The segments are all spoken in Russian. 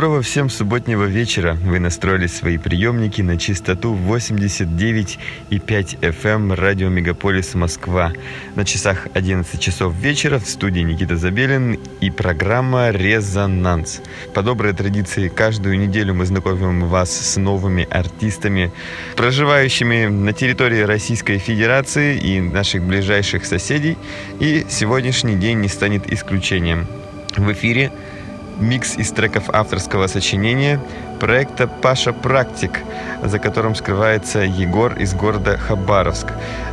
Доброго всем субботнего вечера. Вы настроили свои приемники на частоту 89,5 FM эм радио Мегаполис Москва. На часах 11 часов вечера в студии Никита Забелин и программа «Резонанс». По доброй традиции каждую неделю мы знакомим вас с новыми артистами, проживающими на территории Российской Федерации и наших ближайших соседей. И сегодняшний день не станет исключением. В эфире микс из треков авторского сочинения проекта «Паша Практик», за которым скрывается Егор из города Хабаровск.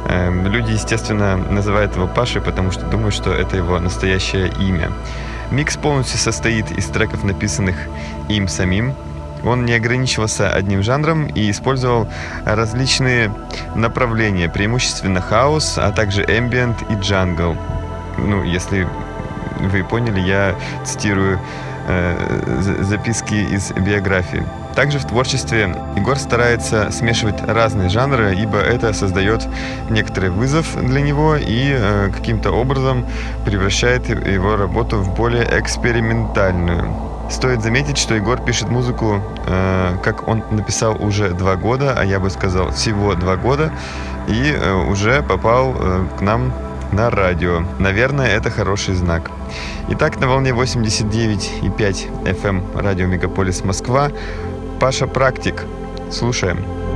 Эм, люди, естественно, называют его Пашей, потому что думают, что это его настоящее имя. Микс полностью состоит из треков, написанных им самим, он не ограничивался одним жанром и использовал различные направления, преимущественно house, а также ambient и jungle. Ну, если вы поняли, я цитирую э, записки из биографии. Также в творчестве Егор старается смешивать разные жанры, ибо это создает некоторый вызов для него и э, каким-то образом превращает его работу в более экспериментальную. Стоит заметить, что Егор пишет музыку, э, как он написал уже два года, а я бы сказал всего два года, и э, уже попал э, к нам на радио. Наверное, это хороший знак. Итак, на волне 89,5 FM эм радио Мегаполис Москва Паша Практик. Слушаем.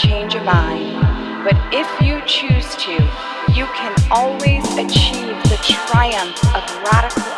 change your mind, but if you choose to, you can always achieve the triumph of radical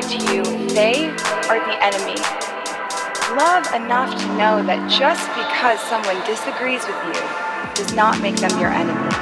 say to you, they are the enemy. Love enough to know that just because someone disagrees with you does not make them your enemy.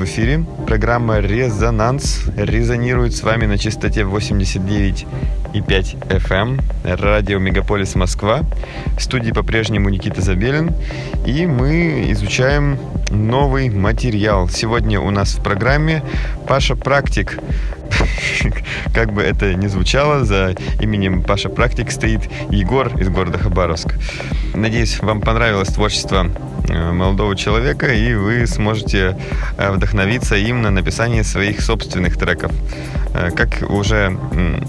В эфире. Программа «Резонанс» резонирует с вами на частоте 89,5 FM, радио «Мегаполис Москва». В студии по-прежнему Никита Забелин. И мы изучаем новый материал. Сегодня у нас в программе Паша Практик. Как бы это ни звучало, за именем Паша Практик стоит Егор из города Хабаровск. Надеюсь, вам понравилось творчество молодого человека, и вы сможете э, вдохновиться им на написание своих собственных треков. Э, как уже,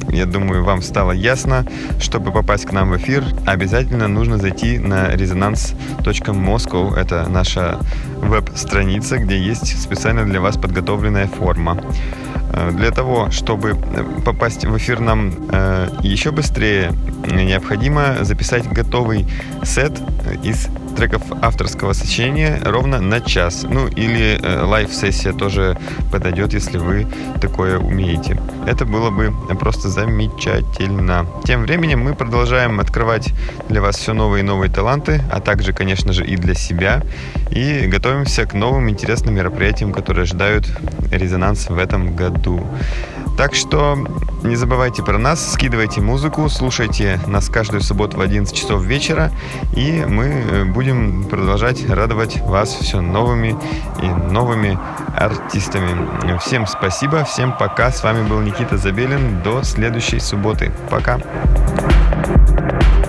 я думаю, вам стало ясно, чтобы попасть к нам в эфир, обязательно нужно зайти на resonance.moscow. Это наша веб-страница, где есть специально для вас подготовленная форма. Э, для того, чтобы попасть в эфир нам еще быстрее, необходимо записать готовый сет из треков авторского сочинения ровно на час. Ну или э, лайв-сессия тоже подойдет, если вы такое умеете. Это было бы просто замечательно. Тем временем мы продолжаем открывать для вас все новые и новые таланты, а также, конечно же, и для себя. И готовимся к новым интересным мероприятиям, которые ожидают резонанс в этом году. Так что не забывайте про нас, скидывайте музыку, слушайте нас каждую субботу в 11 часов вечера, и мы э, будем продолжать радовать вас все новыми и новыми артистами. Всем спасибо, всем пока. С вами был Никита Забелин. До следующей субботы. Пока. thank you